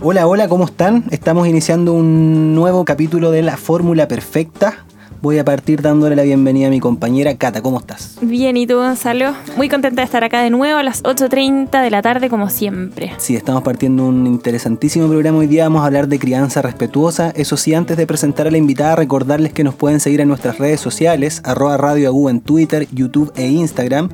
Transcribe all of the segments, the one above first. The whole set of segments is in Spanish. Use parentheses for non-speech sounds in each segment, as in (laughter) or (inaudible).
Hola, hola, ¿cómo están? Estamos iniciando un nuevo capítulo de La Fórmula Perfecta. Voy a partir dándole la bienvenida a mi compañera Cata. ¿Cómo estás? Bien, ¿y tú, Gonzalo? Muy contenta de estar acá de nuevo a las 8.30 de la tarde, como siempre. Sí, estamos partiendo un interesantísimo programa. Hoy día vamos a hablar de crianza respetuosa. Eso sí, antes de presentar a la invitada, recordarles que nos pueden seguir en nuestras redes sociales, arroba Radio Agu en Twitter, YouTube e Instagram.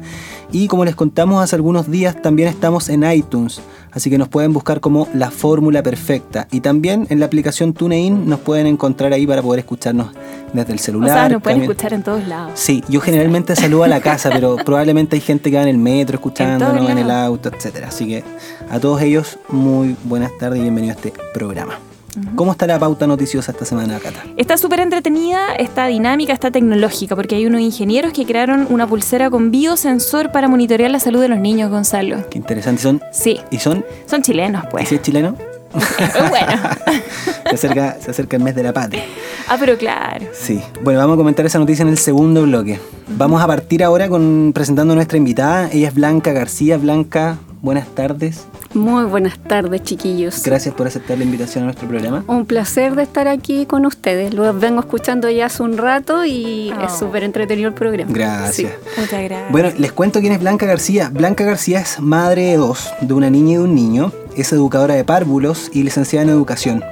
Y como les contamos hace algunos días, también estamos en iTunes, así que nos pueden buscar como La Fórmula Perfecta. Y también en la aplicación TuneIn nos pueden encontrar ahí para poder escucharnos desde el celular. O sea, nos pueden escuchar en todos lados. Sí, yo generalmente saludo a la casa, pero (laughs) probablemente hay gente que va en el metro escuchándonos, en, en el auto, etc. Así que a todos ellos, muy buenas tardes y bienvenidos a este programa. ¿Cómo está la pauta noticiosa esta semana, Cata? Está súper entretenida, está dinámica, está tecnológica, porque hay unos ingenieros que crearon una pulsera con biosensor para monitorear la salud de los niños, Gonzalo. Qué interesante. ¿Son? Sí. ¿Y son? Son chilenos, pues. ¿Y si es chileno? (laughs) (laughs) bueno. se, acerca, se acerca el mes de la patria. Ah, pero claro. Sí. Bueno, vamos a comentar esa noticia en el segundo bloque. Vamos a partir ahora con presentando a nuestra invitada. Ella es Blanca García. Blanca, buenas tardes. Muy buenas tardes, chiquillos. Gracias por aceptar la invitación a nuestro programa. Un placer de estar aquí con ustedes. Lo vengo escuchando ya hace un rato y es oh. súper entretenido el programa. Gracias. Muchas gracias. Bueno, les cuento quién es Blanca García. Blanca García es madre de dos, de una niña y de un niño. Es educadora de párvulos y licenciada en educación.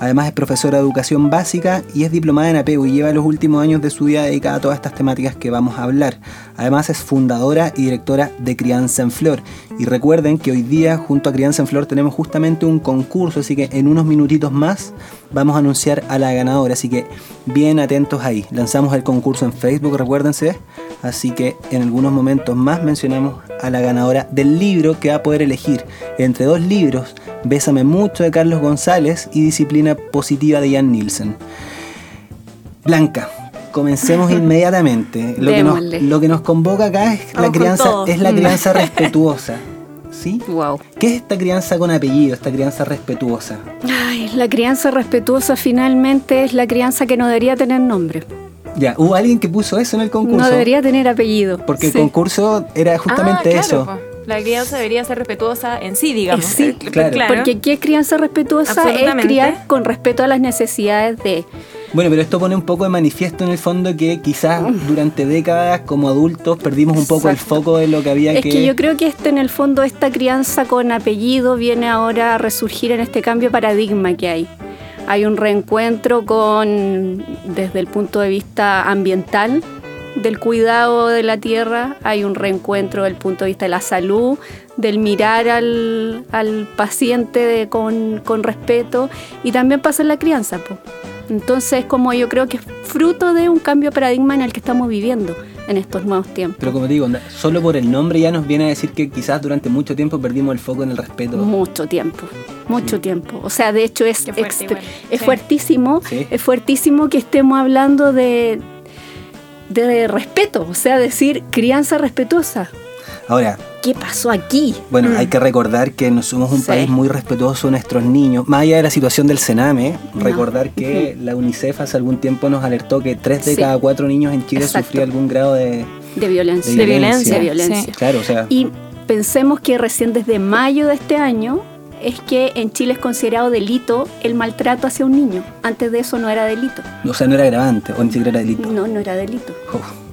Además es profesora de educación básica y es diplomada en apego y lleva los últimos años de su vida dedicada a todas estas temáticas que vamos a hablar. Además es fundadora y directora de Crianza en Flor. Y recuerden que hoy día junto a Crianza en Flor tenemos justamente un concurso, así que en unos minutitos más vamos a anunciar a la ganadora. Así que bien atentos ahí. Lanzamos el concurso en Facebook, recuérdense. Así que en algunos momentos más mencionamos a la ganadora del libro que va a poder elegir entre dos libros Bésame mucho de Carlos González y Disciplina positiva de Jan Nielsen. Blanca, comencemos (laughs) inmediatamente. Lo que, nos, lo que, nos, convoca acá es la crianza, es la crianza (laughs) respetuosa. ¿Sí? Wow. ¿Qué es esta crianza con apellido, esta crianza respetuosa? Ay, la crianza respetuosa finalmente es la crianza que no debería tener nombre. Ya, hubo alguien que puso eso en el concurso. No debería tener apellido. Porque el concurso era justamente ah, eso. La crianza debería ser respetuosa en sí, digamos. Sí, eh, claro. Porque ¿qué es crianza respetuosa? Es criar con respeto a las necesidades de... Bueno, pero esto pone un poco de manifiesto en el fondo que quizás durante décadas como adultos perdimos un poco el foco de lo que había que... Es que yo creo que este, en el fondo esta crianza con apellido viene ahora a resurgir en este cambio de paradigma que hay. Hay un reencuentro con, desde el punto de vista ambiental, del cuidado de la tierra, hay un reencuentro del punto de vista de la salud, del mirar al, paciente con, respeto y también pasa en la crianza. Entonces, como yo creo que es fruto de un cambio de paradigma en el que estamos viviendo en estos nuevos tiempos. Pero como digo, solo por el nombre ya nos viene a decir que quizás durante mucho tiempo perdimos el foco en el respeto. Mucho tiempo, mucho tiempo. O sea, de hecho es, es fuertísimo, es fuertísimo que estemos hablando de, de respeto, o sea, decir crianza respetuosa. Ahora, ¿qué pasó aquí? Bueno, hay mm. que recordar que no somos un país muy respetuoso de nuestros niños. Más allá de la situación del Sename, recordar que la UNICEF hace algún tiempo nos alertó que tres de cada cuatro niños en Chile sufrían algún grado de, de violencia. De violencia. De violencia. Claro, o sea. Y pensemos que recién desde mayo de este año es que en Chile es considerado delito el maltrato hacia un niño. Antes de eso no era delito. O sea, no era grabante o ni siquiera era delito. No, no era delito. Oh.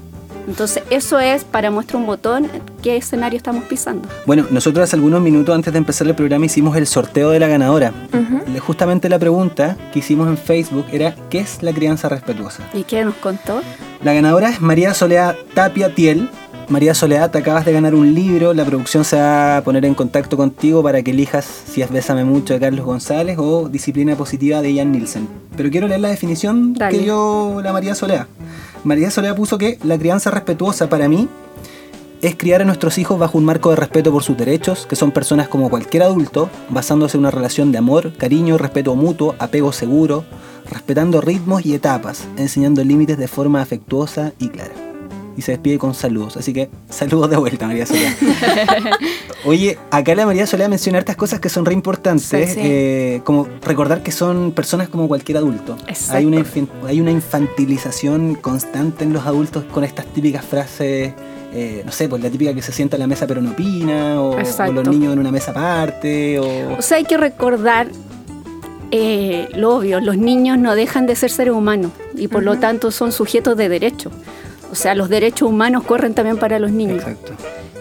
Entonces, eso es para muestra un botón qué escenario estamos pisando. Bueno, nosotros hace algunos minutos antes de empezar el programa hicimos el sorteo de la ganadora. Justamente la pregunta que hicimos en Facebook era ¿qué es la crianza respetuosa? ¿Y qué nos contó? La ganadora es María Soledad Tapia Tiel, María Soledad, te acabas de ganar un libro. La producción se va a poner en contacto contigo para que elijas si es Bésame Mucho de Carlos González o Disciplina Positiva de Jan Nielsen. Pero quiero leer la definición que dio la María Soledad. María Soledad puso que la crianza respetuosa para mí es criar a nuestros hijos bajo un marco de respeto por sus derechos, que son personas como cualquier adulto, basándose en una relación de amor, cariño, respeto mutuo, apego seguro, respetando ritmos y etapas, enseñando límites de forma afectuosa y clara. Y se despide con saludos. Así que saludos de vuelta, María Soledad. (laughs) Oye, acá la María Soledad menciona estas cosas que son re importantes, Sí, sí. eh, como recordar que son personas como cualquier adulto. Exacto. Hay una, hay una infantilización constante en los adultos con estas típicas frases. eh, no sé, pues la típica que se sienta en la mesa pero no opina, o, o los niños en una mesa aparte, o... O sea, hay que recordar eh, lo obvio, los niños no dejan de ser seres humanos y por lo tanto son sujetos de derecho. O sea, los derechos humanos corren también para los niños. Exacto.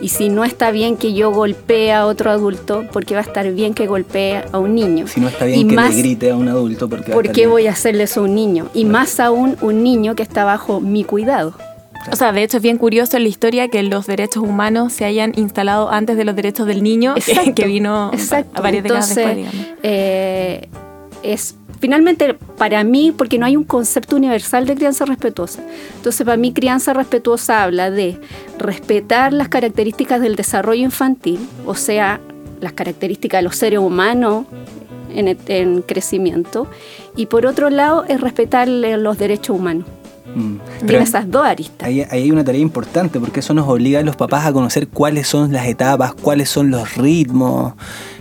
Y si no está bien que yo golpee a otro adulto, ¿por qué va a estar bien que golpee a un niño? Si no está bien Y que más- le grite a un adulto va ¿Por qué voy a hacerle eso a un niño? Y más aún un niño que está bajo mi cuidado. O sea, de hecho es bien curioso en la historia que los derechos humanos se hayan instalado antes de los derechos del niño, que, Exacto, que vino Exacto. a varias décadas Entonces, después, digamos. eh, es finalmente para mí, porque no hay un concepto universal de crianza respetuosa. Entonces, para mí, crianza respetuosa habla de respetar las características del desarrollo infantil, o sea, las características de los seres humanos en, crecimiento, y por otro lado, es respetar los derechos humanos. Mm. Pero Tiene esas dos aristas. ahí, ahí hay una tarea importante porque eso nos obliga a los papás a conocer cuáles son las etapas, cuáles son los ritmos.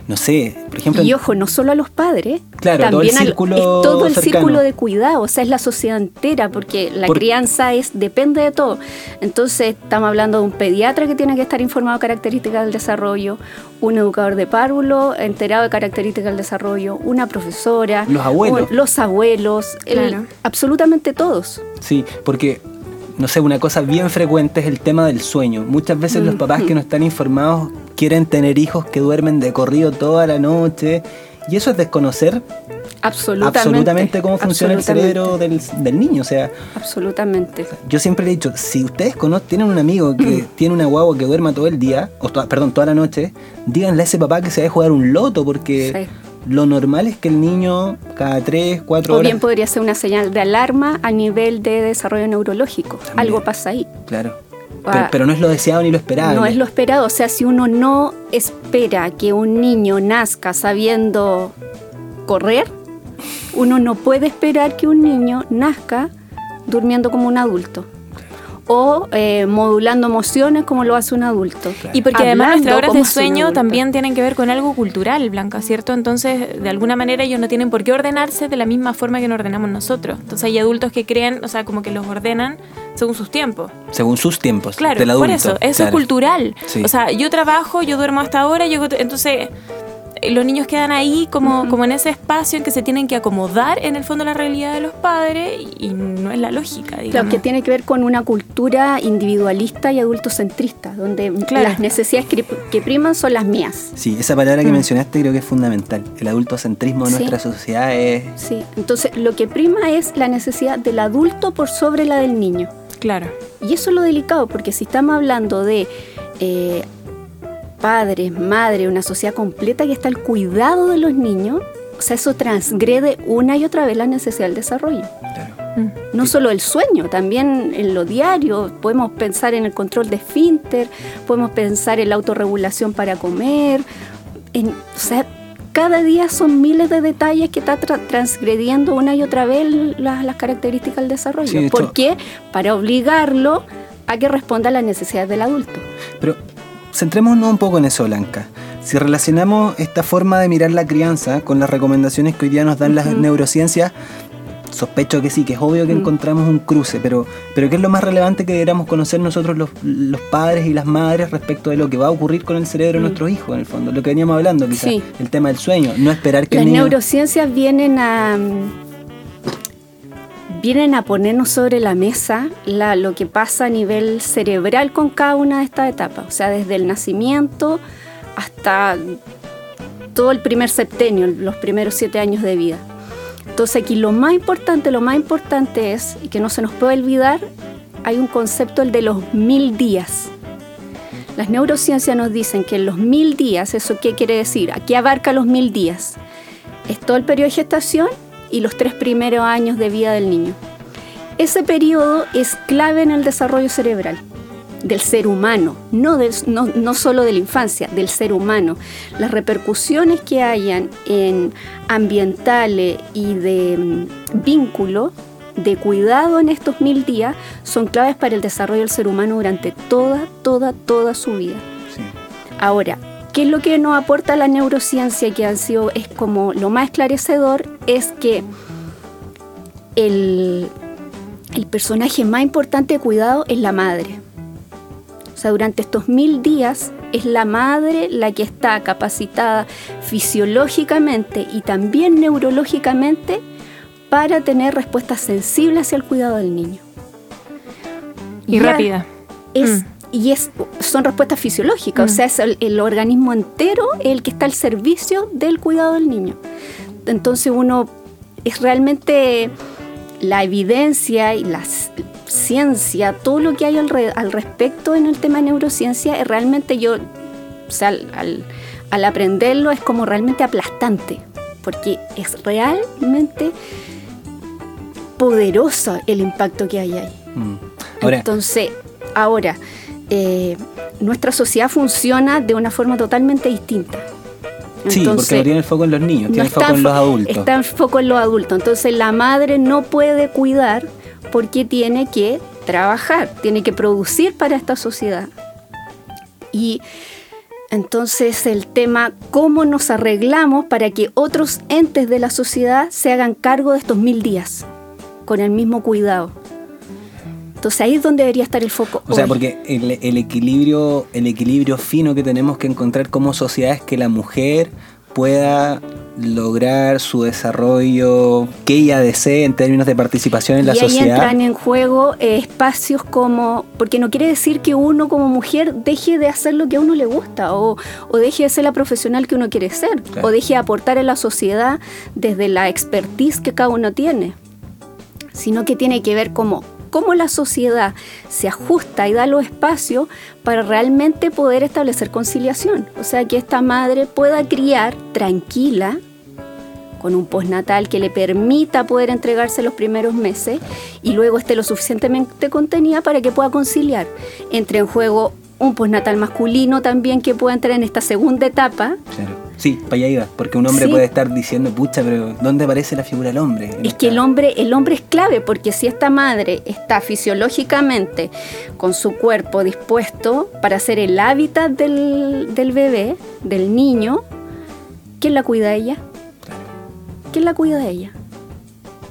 No sé, por ejemplo, Y ojo, no solo a los padres, Claro, todo el también al- círculo es todo el cercano. círculo de cuidado, o sea, es la sociedad entera, porque la Por- crianza es depende de todo. Entonces, estamos hablando de un pediatra que tiene que estar informado de características del desarrollo, un educador de párvulo enterado de características del desarrollo, una profesora, Los abuelos. los abuelos, el- absolutamente todos. sí, porque, no sé, una cosa bien frecuente es el tema del sueño. Muchas veces los papás que no están informados quieren tener hijos que duermen de corrido toda la noche. Y eso es desconocer Absolutamente. absolutamente cómo funciona el cerebro del, del niño. O sea, Absolutamente. Yo siempre le he dicho, si ustedes conocen, tienen un amigo que tiene una guagua que duerma todo el día, o perdón, toda la noche, díganle a ese papá que se va a jugar un loto, porque lo normal es que el niño cada 3, 4 O horas... bien podría ser una señal de alarma a nivel de desarrollo neurológico. También. Algo pasa ahí. Claro. Ah. Pero, pero no es lo deseado ni lo esperado. No es lo esperado. O sea, si uno no espera que un niño nazca sabiendo correr, uno no puede esperar que un niño nazca durmiendo como un adulto. O eh, modulando emociones como lo hace un adulto. Y porque además nuestras horas de sueño también tienen que ver con algo cultural, Blanca, ¿cierto? Entonces, de alguna manera ellos no tienen por qué ordenarse de la misma forma que nos ordenamos nosotros. Entonces hay adultos que creen, o sea, como que los ordenan según sus tiempos. Según sus tiempos Claro, del adulto. por eso, eso es cultural. Sí. O sea, yo trabajo, yo duermo hasta ahora, yo, entonces los niños quedan ahí como, como en ese espacio en que se tienen que acomodar en el fondo la realidad de los padres y, no es la lógica, digamos. Claro, que tiene que ver con una cultura individualista y adultocentrista, donde Claro. las necesidades que, que priman son las mías. Sí, esa palabra que Mm. mencionaste creo que es fundamental. El adultocentrismo de Sí. nuestra sociedad es... Sí, entonces lo que prima es la necesidad del adulto por sobre la del niño. Claro. Y eso es lo delicado, porque si estamos hablando de eh, padres, madres, una sociedad completa que está al cuidado de los niños, o sea, eso transgrede una y otra vez la necesidad del desarrollo. Claro. Mm. No solo el sueño, también en lo diario. Podemos pensar en el control de esfínter, podemos pensar en la autorregulación para comer. En, o sea, cada día son miles de detalles que está tra- transgrediendo una y otra vez la- las características del desarrollo. Sí, de ¿Por qué? Para obligarlo a que responda a las necesidades del adulto. Pero centrémonos un poco en eso, Blanca. Si relacionamos esta forma de mirar la crianza con las recomendaciones que hoy día nos dan las neurociencias, sospecho que sí, que es obvio que Mm. encontramos un cruce, pero, pero ¿qué es lo más relevante que deberíamos conocer nosotros los, los padres y las madres respecto de lo que va a ocurrir con el cerebro de Mm. nuestros hijos, en el fondo? Lo que veníamos hablando, quizás, Sí. el tema del sueño, no esperar que Las el niño... neurociencias vienen a vienen a ponernos sobre la mesa la- lo que pasa a nivel cerebral con cada una de estas etapas, o sea, desde el nacimiento hasta todo el primer septenio, los primeros siete años de vida. Entonces aquí lo más importante, lo más importante es, y que no se nos puede olvidar, hay un concepto, el de los mil días. Las neurociencias nos dicen que los mil días, ¿eso qué quiere decir? Aquí abarca los mil días. Es todo el periodo de gestación y los tres primeros años de vida del niño. Ese periodo es clave en el desarrollo cerebral del ser humano, no, del- no, no solo de la infancia, del ser humano. Las repercusiones que hayan en ambientales y de mm, vínculo de cuidado en estos mil días son claves para el desarrollo del ser humano durante toda, toda, toda su vida. Sí. Ahora, ¿qué es lo que nos aporta la neurociencia que han sido, es como lo más esclarecedor? Es que el, el personaje más importante de cuidado es la madre. O sea, durante estos mil días es la madre la que está capacitada fisiológicamente y también neurológicamente para tener respuestas sensibles hacia el cuidado del niño. Y Ya rápida. Es, Mm. Y es, son respuestas fisiológicas, o sea, es el, el organismo entero el que está al servicio del cuidado del niño. Entonces uno es realmente la evidencia y la ciencia, todo lo que hay al, re- al respecto en el tema de neurociencia, es realmente yo, o sea, al, al- al aprenderlo es como realmente aplastante, porque es realmente poderoso el impacto que hay ahí. Mm. Ahora, Entonces, ahora, eh, nuestra sociedad funciona de una forma totalmente distinta. sí, porque no tiene el foco en los niños, no tiene el foco en los adultos. Está en foco en los adultos. Entonces la madre no puede cuidar porque tiene que trabajar, tiene que producir para esta sociedad. Y entonces el tema, ¿cómo nos arreglamos para que otros entes de la sociedad se hagan cargo de estos mil días con el mismo cuidado? Entonces ahí es donde debería estar el foco. O sea, porque el, el equilibrio, el equilibrio fino que tenemos que encontrar como sociedad es que la mujer pueda lograr su desarrollo que ella desee en términos de participación en la y ahí sociedad. entran en juego eh, espacios como, porque no quiere decir que uno como mujer deje de hacer lo que a uno le gusta o, o deje de ser la profesional que uno quiere ser Claro. o deje de aportar a la sociedad desde la expertise que cada uno tiene, sino que tiene que ver cómo, cómo la sociedad se ajusta y da los espacios para realmente poder establecer conciliación. O sea, que esta madre pueda criar tranquila, con un postnatal que le permita poder entregarse los primeros meses y luego esté lo suficientemente contenida para que pueda conciliar. Entre en juego un postnatal masculino también que pueda entrar en esta segunda etapa. Sí, para allá iba, porque un hombre Sí. puede estar diciendo, pucha, pero ¿dónde aparece la figura del hombre? Es que el hombre, el hombre es clave porque si esta madre está fisiológicamente con su cuerpo dispuesto para ser el hábitat del, del bebé, del niño, ¿quién la cuida a ella? ¿Quién la cuida a ella?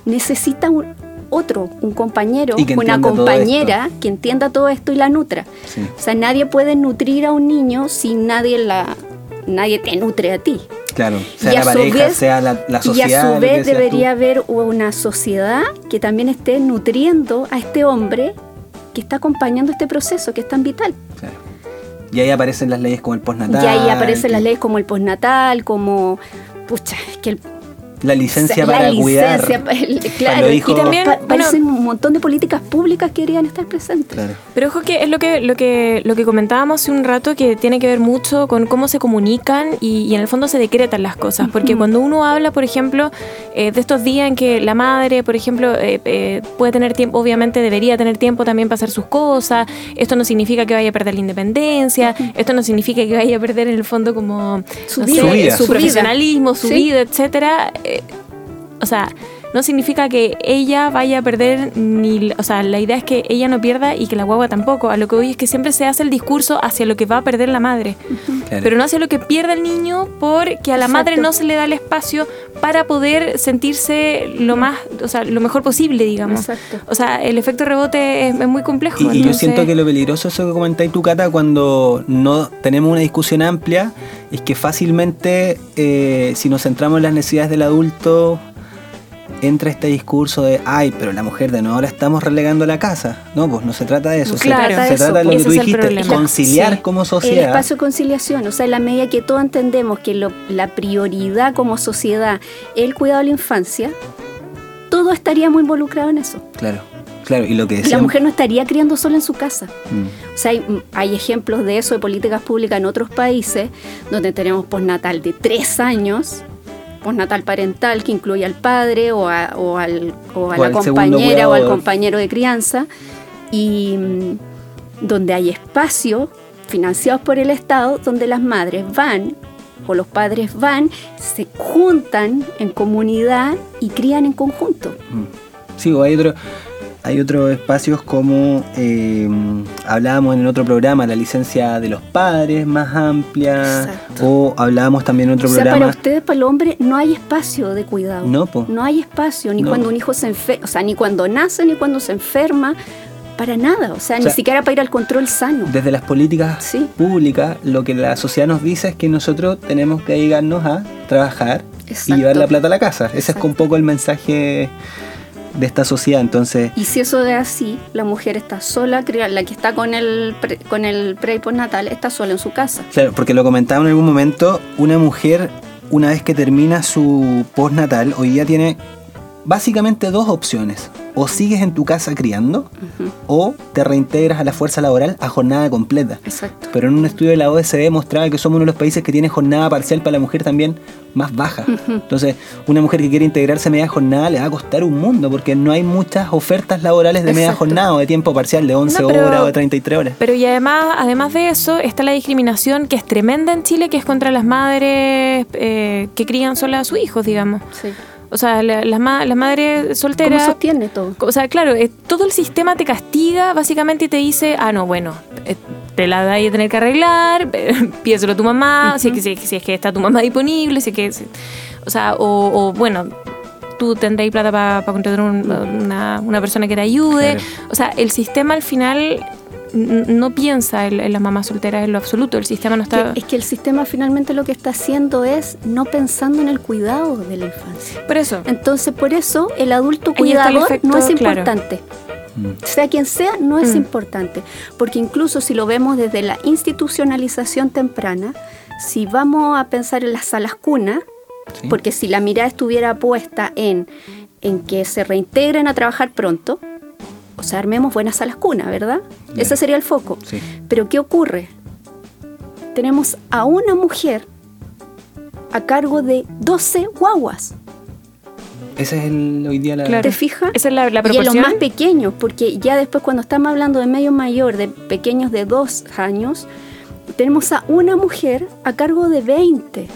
Necesita un otro, un compañero, una compañera que entienda todo esto y la nutra. Sí. O sea, nadie puede nutrir a un niño si nadie la nadie te nutre a ti. Claro, sea Y la pareja, vez- sea la, la Y sociedad. a su vez debería tú. haber una sociedad que también esté nutriendo a este hombre que está acompañando este proceso que es tan vital. Claro. Y ahí aparecen las leyes como el postnatal. y ahí aparecen que- las leyes como el postnatal, como pucha, es que el, La licencia la para licencia, cuidar. el- claro, y también Bueno, parecen un montón de políticas públicas que deberían estar presentes. Claro. Pero ojo que es lo que, lo que, lo que comentábamos hace un rato que tiene que ver mucho con cómo se comunican y, y en el fondo se decretan las cosas. Porque cuando uno habla, por ejemplo, eh, de estos días en que la madre, por ejemplo, eh, eh, puede tener tiempo, obviamente debería tener tiempo también para hacer sus cosas, esto no significa que vaya a perder la independencia, esto no significa que vaya a perder en el fondo como Su no vida, Su vida. su su vida. profesionalismo, su Sí. vida, etcétera. O sea, no significa que ella vaya a perder ni, o sea, la idea es que ella no pierda y que la guagua tampoco. A lo que voy es que siempre se hace el discurso hacia lo que va a perder la madre, claro. pero no hacia lo que pierde el niño porque a la Exacto. madre no se le da el espacio para poder sentirse lo más, o sea, lo mejor posible, digamos. Exacto. O sea, el efecto rebote es, es muy complejo. Y, y yo siento que lo peligroso eso que comentáis tú, Cata, cuando no tenemos una discusión amplia, es que fácilmente, eh, si nos centramos en las necesidades del adulto, entra este discurso de, ay, pero la mujer de nuevo la estamos relegando a la casa. No, pues no se trata de eso. Se- Claro. se, trata de lo que tú el dijiste, conciliar Sí. como El sociedad. espacio de conciliación, o sea, en la medida que todos entendemos que lo- la prioridad como sociedad es el cuidado de la infancia, todo estaríamos involucrados en eso. Claro, claro. Y lo que la mujer no estaría criando sola en su casa. Mm, O sea, hay, hay ejemplos de eso, de políticas públicas en otros países, donde tenemos postnatal de tres años, postnatal parental que incluye al padre o a, o al- o a O la compañera o al compañero de crianza, y mm, donde hay espacios financiados por el Estado donde las madres van o los padres van, se juntan en comunidad y crían en conjunto. mm. Sí, o hay otro, hay otros espacios como eh, hablábamos en el otro programa, la licencia de los padres más amplia, Exacto. o hablábamos también en otro O sea, programa. para ustedes, para el hombre, no hay espacio de cuidado. No, po. No hay espacio, ni No. cuando un hijo se enferma, o sea, ni cuando nace, ni cuando se enferma, para nada. O sea, O ni sea, siquiera para ir al control sano. Desde las políticas Sí. públicas, lo que la sociedad nos dice es que nosotros tenemos que dedicarnos a trabajar y llevar la plata a la casa. Ese es un poco el mensaje de esta sociedad. Entonces, Y si eso es así, la mujer está sola, la que está con el pre, con el pre y postnatal está sola en su casa. claro, porque lo comentaba en algún momento, una mujer, una vez que termina su postnatal, hoy día tiene básicamente dos opciones. O sigues en tu casa criando, o te reintegras a la fuerza laboral a jornada completa. Exacto. Pero en un estudio de la OSD mostraba que somos uno de los países que tiene jornada parcial para la mujer también más baja. Entonces, una mujer que quiere integrarse a media jornada le va a costar un mundo porque no hay muchas ofertas laborales de media jornada o de tiempo parcial de 11 No, pero- horas o de 33 horas. Pero y además, además de eso, está la discriminación que es tremenda en Chile, que es contra las madres eh, que crían solas a sus hijos, digamos. Sí. O sea, la- las, ma- las madres ¿Cómo solteras... sostiene todo? O sea, claro, eh, todo el sistema te castiga básicamente y te dice, ah, no, bueno, eh, te la da y a tener que arreglar, (laughs) pídeselo a tu mamá, si, es que, si, es que- si es que está tu mamá disponible, si es que... si- o sea, o, o, bueno, tú tendréis plata para contratar un- una, una persona que te ayude. Claro. O sea, el sistema al final no piensa en, en las mamás solteras en lo absoluto, el sistema no está... Que- es que el sistema finalmente lo que está haciendo es no pensando en el cuidado de la infancia. Por eso, Entonces, por eso el adulto el cuidador efecto, no es importante. Mm. Sea quien sea, no es Mm. importante. Porque incluso si lo vemos desde la institucionalización temprana, si vamos a pensar en las salas cuna, ¿sí? porque si la mirada estuviera puesta en, en que se reintegren a trabajar pronto, o sea, armemos buenas salas cuna, ¿verdad? Claro. Ese sería el foco. Sí. Pero ¿qué ocurre? Tenemos a una mujer a cargo de 12 guaguas. Ese es el, hoy día la... Claro. ¿Te fijas? esa es la, la y en los proporción. más pequeños, porque ya después cuando estamos hablando de medio mayor, de pequeños de dos años, tenemos a una mujer a cargo de 20.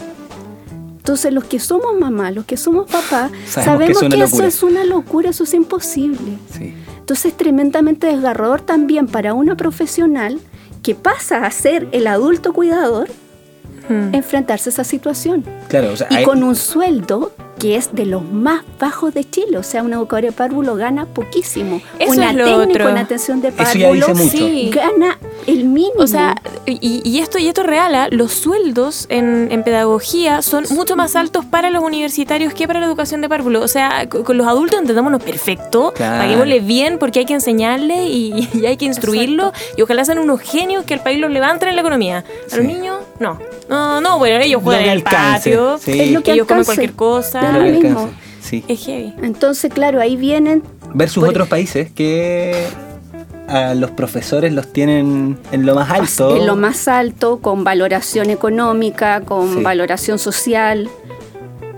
Entonces los que somos mamá, los que somos papá, Sabemos sabemos, que eso locura. es una locura, eso es imposible. Sí. Entonces es tremendamente desgarrador también para una profesional que pasa a ser el adulto cuidador Mm. enfrentarse a esa situación. Claro, o sea, Y hay- con un sueldo que es de los más bajos de Chile. O sea, un educador de párvulo gana poquísimo. Eso una es lo técnica otro. en atención de párvulo. Sí. gana el mínimo. O sea, y, y esto y esto es real, ¿ah? los sueldos en, en pedagogía son mucho más altos para los universitarios que para la educación de párvulo. O sea, con, con los adultos entendámonos perfecto, Claro. paguémosle bien porque hay que enseñarle y, (laughs) y hay que instruirlo y ojalá sean unos genios que el país los levanten en la economía. A Sí. los niños, no. No, no, bueno, ellos Lo juegan en el alcance, patio, sí. Es lo que ellos comen cualquier cosa. Da lo mismo. sí. Es heavy. Entonces, claro, ahí vienen. Versus Por- otros países que a los profesores los tienen en lo más alto. En lo más alto, con valoración económica, con Sí. valoración social.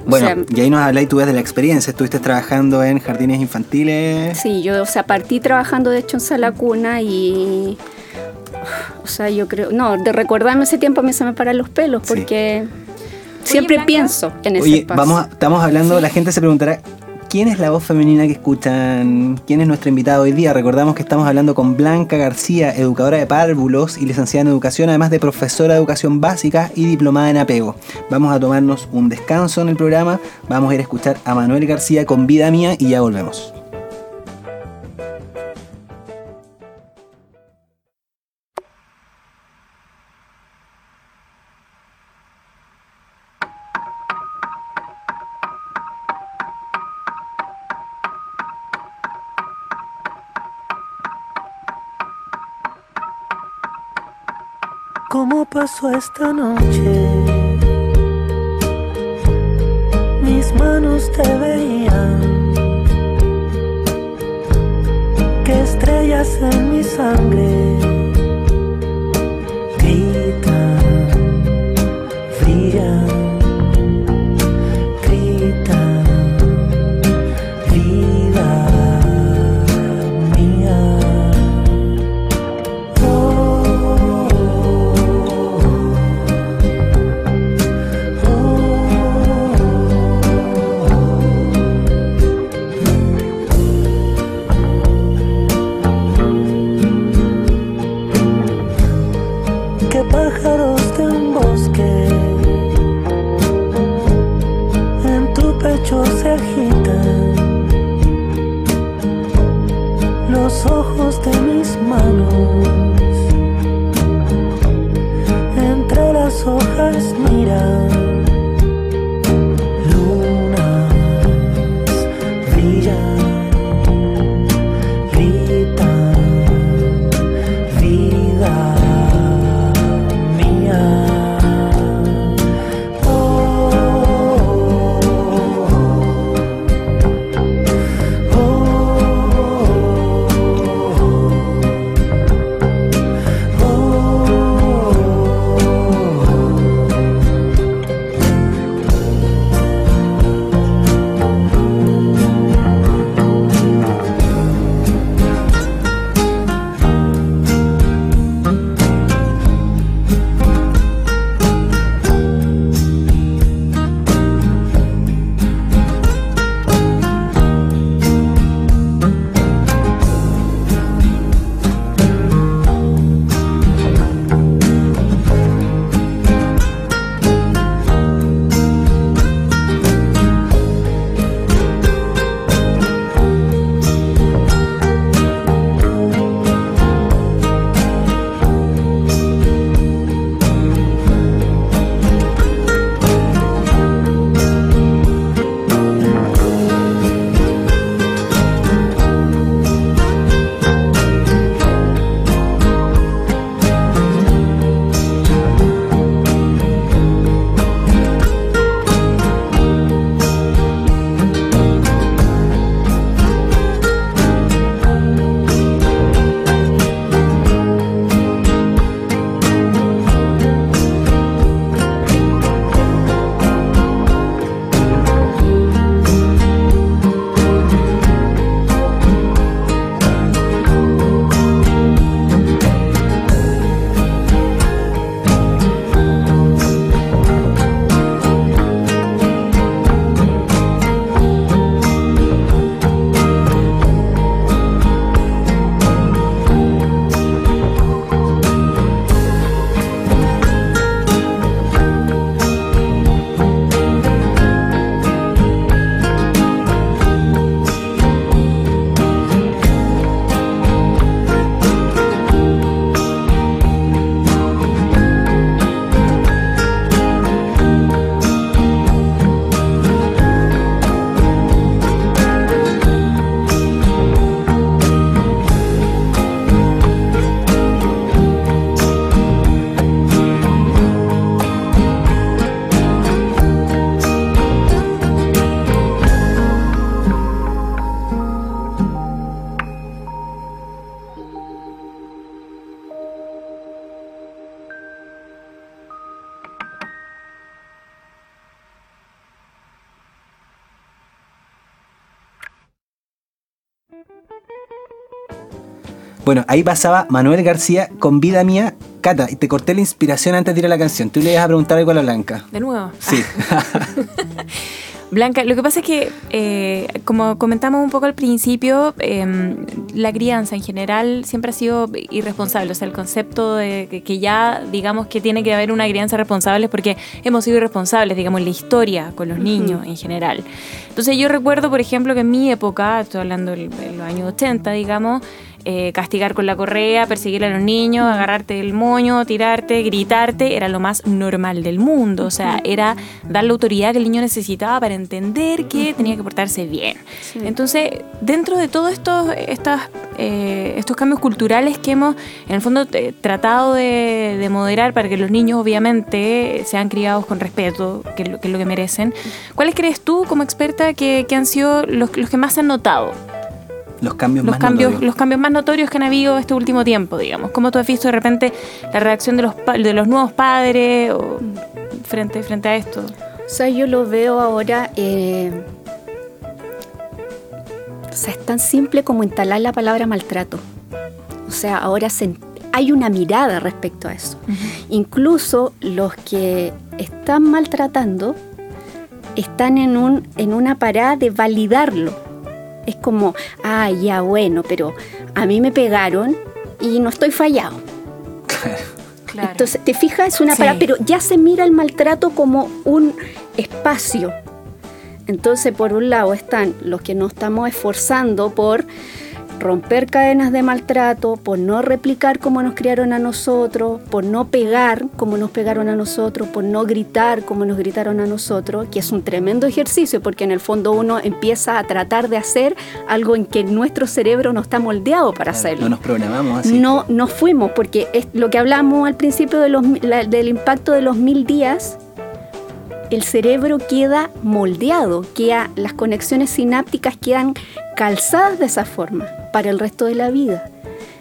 Bueno, o sea, y ahí nos habláis tú de la experiencia. Estuviste trabajando en jardines infantiles. Sí, yo, o sea, partí trabajando de hecho en sala cuna y. O sea, yo creo. No, de recordarme ese tiempo a mí se me paran los pelos Sí. porque siempre pienso en ese Oye, espacio. vamos a- estamos hablando, la gente se preguntará, ¿quién es la voz femenina que escuchan? ¿Quién es nuestra invitada hoy día? Recordamos que estamos hablando con Blanca García, educadora de párvulos y licenciada en educación, además de profesora de educación básica y diplomada en apego. Vamos a tomarnos un descanso en el programa, vamos a ir a escuchar a Manuel García con Vida Mía y ya volvemos. ¿Cómo pasó esta noche? Mis manos te veían. Que estrellas en mi sangre Bueno, ahí pasaba Manuel García con Vida Mía. Cata, y te corté la inspiración antes de ir a la canción. Tú le ibas a preguntar algo a la Blanca. De nuevo. Sí. (laughs) Blanca, lo que pasa es que, eh, como comentamos un poco al principio, eh, la crianza en general siempre ha sido irresponsable. O sea, el concepto de que, que ya, digamos, que tiene que haber una crianza responsable porque hemos sido irresponsables, digamos, en la historia con los niños en general. Entonces, yo recuerdo, por ejemplo, que en mi época, estoy hablando de los años 80, digamos, eh, castigar con la correa, perseguir a los niños, agarrarte el moño, tirarte, gritarte, era lo más normal del mundo. O sea, era dar la autoridad que el niño necesitaba para entender que tenía que portarse bien. Sí. Entonces, dentro de todos estos, estas, eh, estos cambios culturales que hemos, en el fondo, eh, tratado de, de moderar para que los niños, obviamente, sean criados con respeto, que es lo que, es lo que merecen, ¿cuáles crees tú, como experta, que, que han sido los, los que más se han notado? Los cambios los más cambios, notorios. los cambios más notorios que han habido este último tiempo, digamos. ¿Cómo tú has visto de repente la reacción de los, pa- de los nuevos padres o frente, frente a esto? O sea, yo lo veo ahora. eh, o sea, es tan simple como instalar la palabra maltrato. O sea, ahora se- hay una mirada respecto a eso. Incluso los que están maltratando están en, un, en una parada de validarlo. Es como, ah, ya bueno, pero a mí me pegaron y no estoy fallado. Claro. Entonces, te fijas, es una Sí. pero ya se mira el maltrato como un espacio. Entonces, por un lado están los que nos estamos esforzando por romper cadenas de maltrato, por no replicar como nos criaron a nosotros, por no pegar como nos pegaron a nosotros, por no gritar como nos gritaron a nosotros, que es un tremendo ejercicio porque en el fondo uno empieza a tratar de hacer algo en que nuestro cerebro no está moldeado para Claro, hacerlo No nos programamos así. no nos fuimos, porque es lo que hablamos al principio de los, la- del impacto de los mil días, el cerebro queda moldeado, queda, las conexiones sinápticas quedan calzadas de esa forma para el resto de la vida.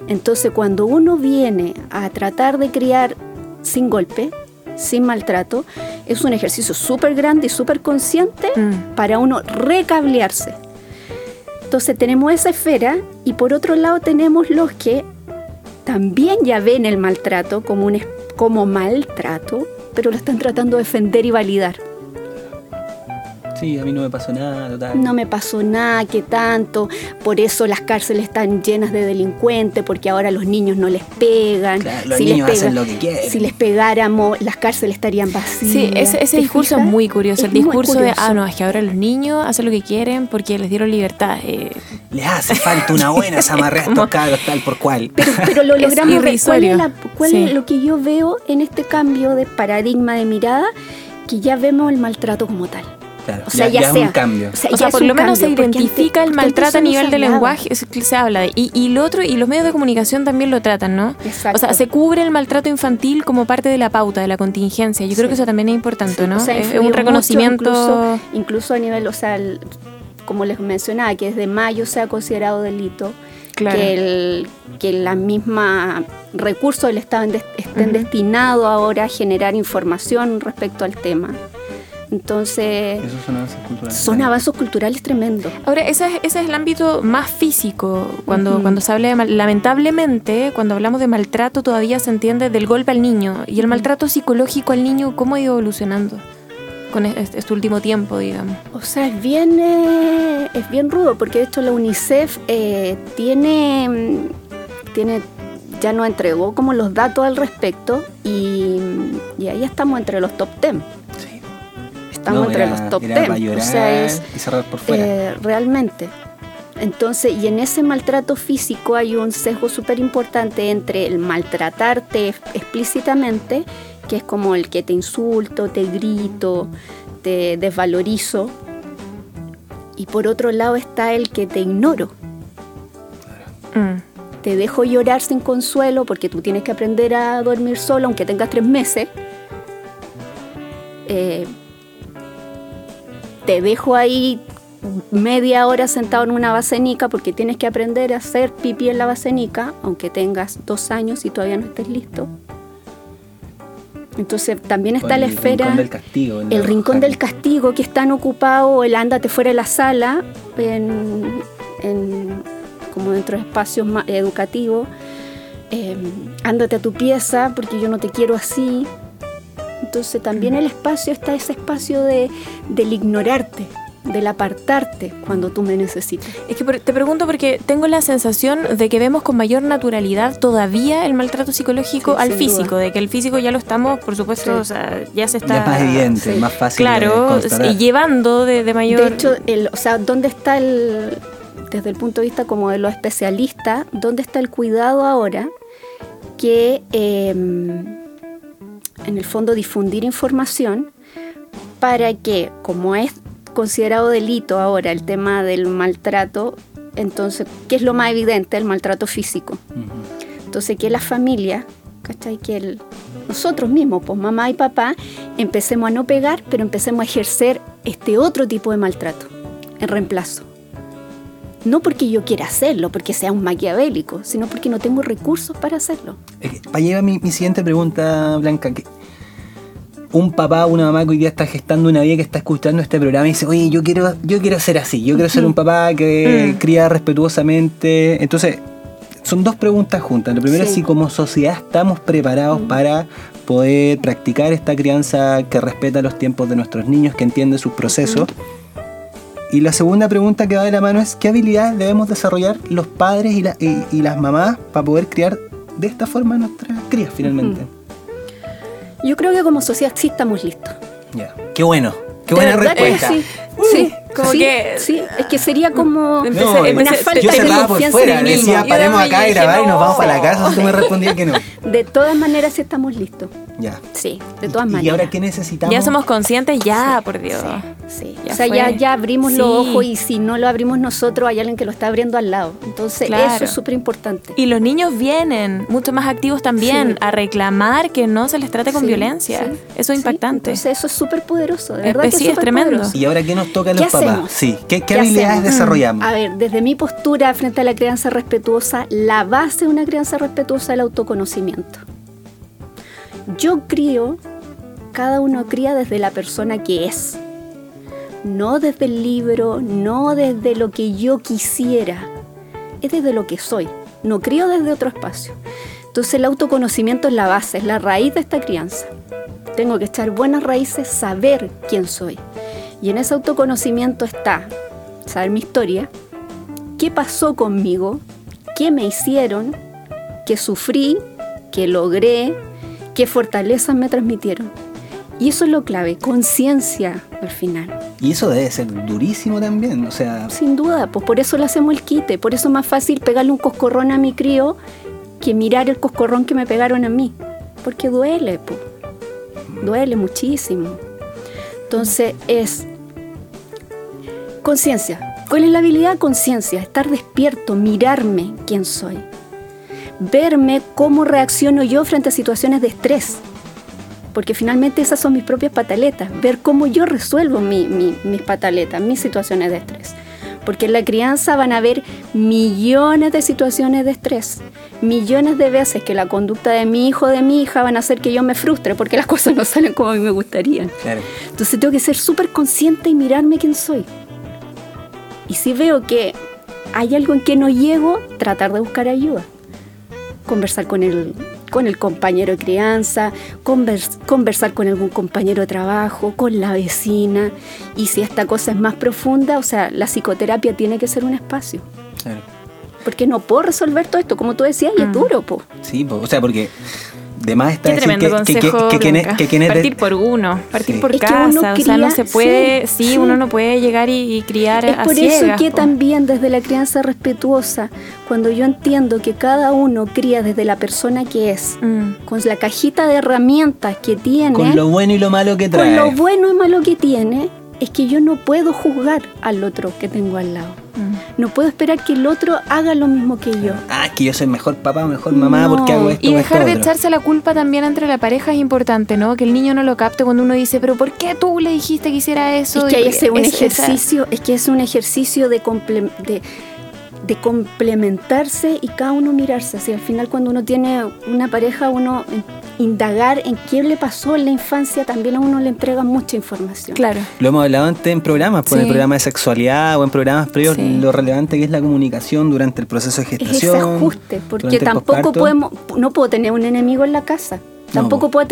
Entonces cuando uno viene a tratar de criar sin golpe, sin maltrato, es un ejercicio súper grande y súper consciente Mm. para uno recablearse. Entonces tenemos esa esfera y por otro lado tenemos los que también ya ven el maltrato como, un, como maltrato, pero lo están tratando de defender y validar. Sí, a mí no me pasó nada, total. No me pasó nada, que tanto, por eso las cárceles están llenas de delincuentes, porque ahora los niños no les pegan. Claro, los les niños hacen lo que quieren. Si les pegáramos, las cárceles estarían vacías. Sí, ese, ese ¿Te discurso fijas? es muy curioso. Es el discurso de, ah, no, es que ahora los niños hacen lo que quieren porque les dieron libertad. Eh, Les hace falta una buena zamarrea (laughs) estos cabros, tal por cual. Pero, pero lo (laughs) logramos ver. ¿Cuál, irrisorio. es, la- cuál Sí. es lo que yo veo en este cambio de paradigma de mirada? Que ya vemos el maltrato como tal. Claro, O sea, ya, ya es sea. un cambio. O sea, o ya sea, es por lo menos se cambio, identifica el maltrato a nivel de lenguaje, es- se habla de. Y, y lo otro, y los medios de comunicación también lo tratan, ¿no? Exacto. O sea, se cubre el maltrato infantil como parte de la pauta, de la contingencia. Yo creo que eso también es importante, Sí, ¿no? o sea, es un mucho, reconocimiento. incluso, incluso a nivel, o sea, el- como les mencionaba, que desde mayo se ha considerado delito. Claro. Que, el, que la misma recursos del Estado estén destinados ahora a generar información respecto al tema. Entonces, Esos son avances culturales. son avances culturales tremendos. Ahora, ese es, ese es el ámbito más físico. Cuando, cuando se habla de mal- lamentablemente, cuando hablamos de maltrato, todavía se entiende del golpe al niño. Y el maltrato psicológico al niño, ¿cómo ha ido evolucionando con es- este, este último tiempo, digamos? O sea, es bien, eh, es bien rudo, porque de hecho la UNICEF eh, tiene, mm, tiene, ya nos entregó como los datos al respecto y, y ahí estamos entre los top 10. Estamos No, entre era- los top era 10. para O sea, es y cerrar por fuera. eh, realmente. Entonces, y en ese maltrato físico hay un sesgo súper importante entre el maltratarte explícitamente, que es como el que te insulto, te grito, te desvalorizo, y por otro lado está el que te ignoro. Mm. Te dejo llorar sin consuelo porque tú tienes que aprender a dormir solo aunque tengas tres meses. Eh, te dejo ahí media hora sentado en una basenica porque tienes que aprender a hacer pipí en la basenica aunque tengas dos años y todavía no estés listo. Entonces también está la el esfera rincón del castigo. el rincón del castigo que están ocupados, el ándate fuera de la sala, en, en- como dentro de espacios educativos. Eh, ándate a tu pieza porque yo no te quiero así. Entonces también el espacio está ese espacio de, del ignorarte, del apartarte cuando tú me necesitas. Es que te pregunto porque tengo la sensación de que vemos con mayor naturalidad todavía el maltrato psicológico Sí, al físico, duda. de que el físico ya lo estamos, por supuesto, Sí. o sea, ya se está... Ya es más evidente, sí. más fácil Claro, y llevando de, de mayor... De hecho, el, o sea, ¿dónde está el, desde el punto de vista como de los especialistas, dónde está el cuidado ahora que eh, en el fondo difundir información para que, como es considerado delito ahora el tema del maltrato, entonces, ¿qué es lo más evidente? El maltrato físico. Entonces, que la familia, ¿cachai? Que el- nosotros mismos, pues mamá y papá, empecemos a no pegar, pero empecemos a ejercer este otro tipo de maltrato, en reemplazo. No porque yo quiera hacerlo, porque sea un maquiavélico, sino porque no tengo recursos para hacerlo. Para llegar a mi, mi siguiente pregunta, Blanca, que un papá o una mamá que hoy día está gestando una vida que está escuchando este programa y dice, oye, yo quiero, yo quiero ser así, yo quiero ser un papá que Mm. cría respetuosamente. Entonces, son dos preguntas juntas. Lo primero Sí. es si como sociedad estamos preparados para poder practicar esta crianza que respeta los tiempos de nuestros niños, que entiende sus procesos. Y la segunda pregunta que va de la mano es qué habilidades debemos desarrollar los padres y, la- y- y las mamás para poder criar de esta forma nuestras crías finalmente. Yo creo que como sociedad sí estamos listos. Ya. Qué bueno, qué buena respuesta. sí. Sí, como sí, que- sí, es que sería como Empecé- No, empecé- una falta de confianza fuera, en mí decía paremos acá y y nos no. vamos para la casa, tú me respondías que no. (laughs) De todas maneras sí estamos listos. Ya. Sí, de todas ¿Y maneras. ahora qué necesitamos? Ya somos conscientes, ya, por Dios. Sí, Ya o sea, ya, fue. ya abrimos los ojos y si no lo abrimos nosotros, hay alguien que lo está abriendo al lado. Entonces, Claro. eso es súper importante. Y los niños vienen, mucho más activos también, Sí. a reclamar que no se les trate con Sí, violencia. sí, Eso es sí. impactante. Entonces, eso es súper poderoso, de Eh, verdad que sí, es es súper tremendo. poderoso. ¿Y ahora qué nos toca a los ¿Qué papás? Hacemos? Sí, ¿qué, qué ¿Qué habilidades hacemos? desarrollamos? A ver, desde mi postura frente a la crianza respetuosa, la base de una crianza respetuosa es el autoconocimiento. Yo crío, cada uno cría desde la persona que es. No desde el libro, no desde lo que yo quisiera. Es desde lo que soy. No crío desde otro espacio. Entonces el autoconocimiento es la base, es la raíz de esta crianza. Tengo que echar buenas raíces, saber quién soy. Y en ese autoconocimiento está saber mi historia, qué pasó conmigo, qué me hicieron, qué sufrí, qué logré, qué fortalezas me transmitieron. Y eso es lo clave, conciencia al final. Y eso debe ser durísimo también, o sea, Sin duda, pues por eso le hacemos el quite, por eso es más fácil pegarle un coscorrón a mi crío que mirar el coscorrón que me pegaron a mí, porque duele, pues. duele muchísimo. Entonces es conciencia. ¿Cuál es la habilidad? Conciencia, estar despierto, mirarme quién soy, verme cómo reacciono yo frente a situaciones de estrés. Porque finalmente esas son mis propias pataletas, ver cómo yo resuelvo mi- mi- mis pataletas, mis situaciones de estrés. Porque en la crianza van a haber millones de situaciones de estrés, millones de veces que la conducta de mi hijo o de mi hija van a hacer que yo me frustre porque las cosas no salen como a mí me gustarían. claro. Entonces tengo que ser súper consciente y mirarme quién soy. Y si veo que hay algo en que no llego, tratar de buscar ayuda. Conversar con el, con el compañero de crianza, convers- conversar con algún compañero de trabajo, con la vecina. Y si esta cosa es más profunda, o sea, la psicoterapia tiene que ser un espacio. claro. Porque no puedo resolver todo esto, como tú decías, y es Mm. duro, po. Sí, po, o sea, porque de más está Qué decir tremendo que, que, que, consejo, que quienes- Blanca. que quienes de- Partir por uno, partir Sí. por Es que casa, uno o sea, no cría- se puede, sí, sí, sí. uno no puede llegar y, y criar Es a por eso ciegas, que po. también desde la crianza respetuosa, cuando yo entiendo que cada uno cría desde la persona que es, Mm. con la cajita de herramientas que tiene, con lo bueno y lo malo que con trae. lo bueno y malo que tiene, es que yo no puedo juzgar al otro que tengo al lado. Mm. No puedo esperar que el otro haga lo mismo que yo. Ah, es que yo soy mejor papá o mejor mamá No. porque hago esto Y o dejar esto de otro. echarse la culpa también entre la pareja es importante, ¿no? Que el niño no lo capte cuando uno dice, pero ¿por qué tú le dijiste que hiciera eso? Es que Y hay ese un es- esa- ejercicio, es que es un ejercicio de, comple- de, de complementarse y cada uno mirarse. Así al final cuando uno tiene una pareja, uno indagar en qué le pasó en la infancia, también a uno le entrega mucha información. Claro. Lo hemos hablado antes en programas, pues en el Sí. programa de sexualidad o en programas previos, Sí. lo relevante que es la comunicación durante el proceso de Es gestación. ese ajuste, porque tampoco podemos, no puedo tener un enemigo en la casa, tampoco po. puedo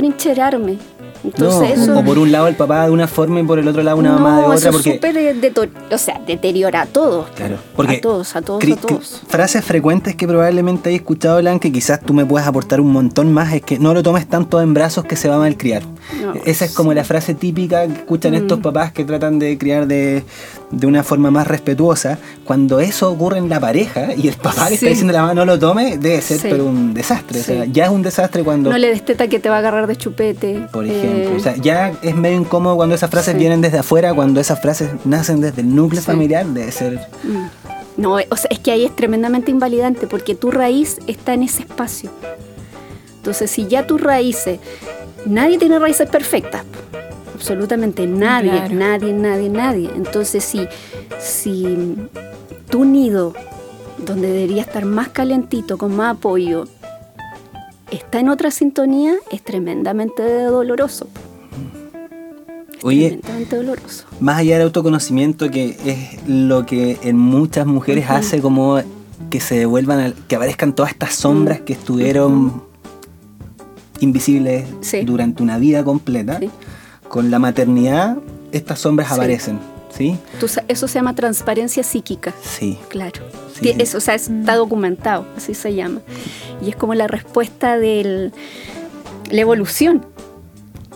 atrincherarme. No, Entonces eso o por un lado el papá de una forma y por el otro lado una mamá de otra. eso porque súper o sea, deteriora a todos. Claro, porque a todos, a todos, a todos. Frases frecuentes que probablemente hayas escuchado, Blan, que quizás tú me puedas aportar un montón más, es que no lo tomes tanto en brazos que se va a malcriar. No, Esa es como la frase típica que escuchan Mm. estos papás que tratan de criar de, de una forma más respetuosa. Cuando eso ocurre en la pareja y el papá le está Sí. diciendo a la mamá no lo tome, debe ser Sí. pero un desastre. O Sí. sea, ya es un desastre cuando... No le des teta que te va a agarrar de chupete. Por ejemplo, eh, o sea, ya es medio incómodo cuando esas frases Sí. vienen desde afuera, cuando esas frases nacen desde el núcleo Sí. familiar, debe ser Mm. No, o sea, es que ahí es tremendamente invalidante porque tu raíz está en ese espacio. Entonces, si ya tus raíces, nadie tiene raíces perfectas. Absolutamente nadie, Claro. nadie, nadie, nadie. Entonces, si, si tu nido, donde debería estar más calentito, con más apoyo, está en otra sintonía, es tremendamente doloroso. Es Oye, tremendamente doloroso. más allá del autoconocimiento, que es lo que en muchas mujeres hace como que se devuelvan, al- que aparezcan todas estas sombras que estuvieron invisibles Sí. durante una vida completa. Sí. Con la maternidad, estas sombras Sí. aparecen, ¿sí? Eso se llama transparencia psíquica. Sí. Claro. Sí. Eso, o sea, está documentado, así se llama. Y es como la respuesta de la evolución.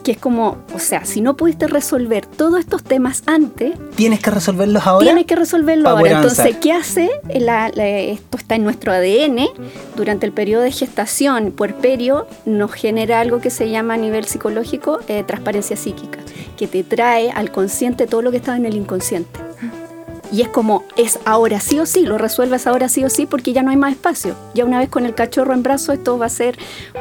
Que es como, o sea, si no pudiste resolver todos estos temas antes, Tienes que resolverlos ahora. tienes que resolverlo pa' ahora. Entonces. ¿qué hace? La- la- esto está en nuestro ADN. Durante el periodo de gestación, puerperio, nos genera algo que se llama a nivel psicológico eh, transparencia psíquica, que te trae al consciente todo lo que estaba en el inconsciente. Y es como, es ahora sí o sí, lo resuelves ahora sí o sí porque ya no hay más espacio. Ya una vez con el cachorro en brazos, esto va a ser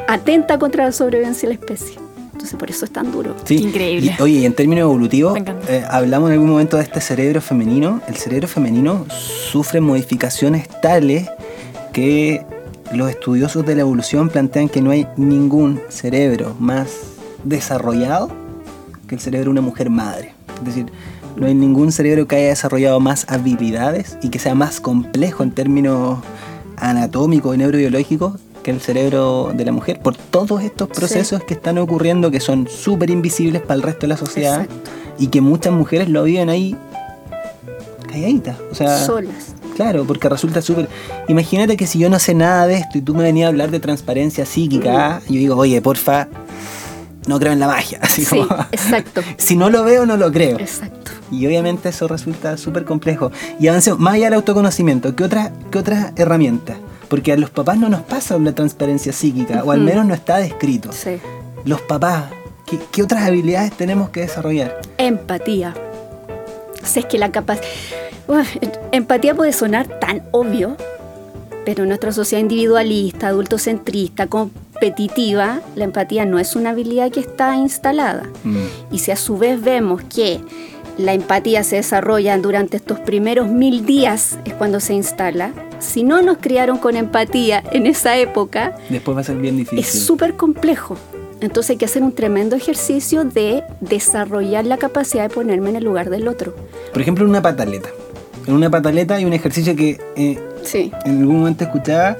atenta contra la sobrevivencia de la especie. Entonces, por eso es tan duro. Sí. Increíble. Y, oye, y en términos evolutivos, eh, hablamos en algún momento de este cerebro femenino. El cerebro femenino sufre modificaciones tales que los estudiosos de la evolución plantean que no hay ningún cerebro más desarrollado que el cerebro de una mujer madre. Es decir, no hay ningún cerebro que haya desarrollado más habilidades y que sea más complejo en términos anatómicos y neurobiológicos que el cerebro de la mujer por todos estos procesos que están ocurriendo que son súper invisibles para el resto de la sociedad Exacto. y que muchas mujeres lo viven ahí calladitas. O sea, Solas. Claro, porque resulta súper... Imagínate que si yo no sé nada de esto y tú me venías a hablar de transparencia psíquica, yo digo, oye, porfa, no creo en la magia. (laughs) Así Sí, como, exacto. (laughs) si no lo veo, no lo creo. Exacto. Y obviamente eso resulta súper complejo. Y avancemos, más allá del autoconocimiento, ¿qué otra, qué otra herramienta? Porque a los papás no nos pasa una transparencia psíquica, o al menos no está descrito. Sí. Los papás, ¿qué, qué otras habilidades tenemos que desarrollar? Empatía. O sea, es que la capacidad... empatía puede sonar tan obvio, pero en nuestra sociedad individualista, adultocentrista, competitiva, la empatía no es una habilidad que está instalada. Y si a su vez vemos que la empatía se desarrolla durante estos primeros mil días, es cuando se instala, si no nos criaron con empatía en esa época, Después va a ser bien difícil. es súper complejo. Entonces hay que hacer un tremendo ejercicio de desarrollar la capacidad de ponerme en el lugar del otro. Por ejemplo, en una pataleta. En una pataleta hay un ejercicio que eh, Sí. en algún momento escuchaba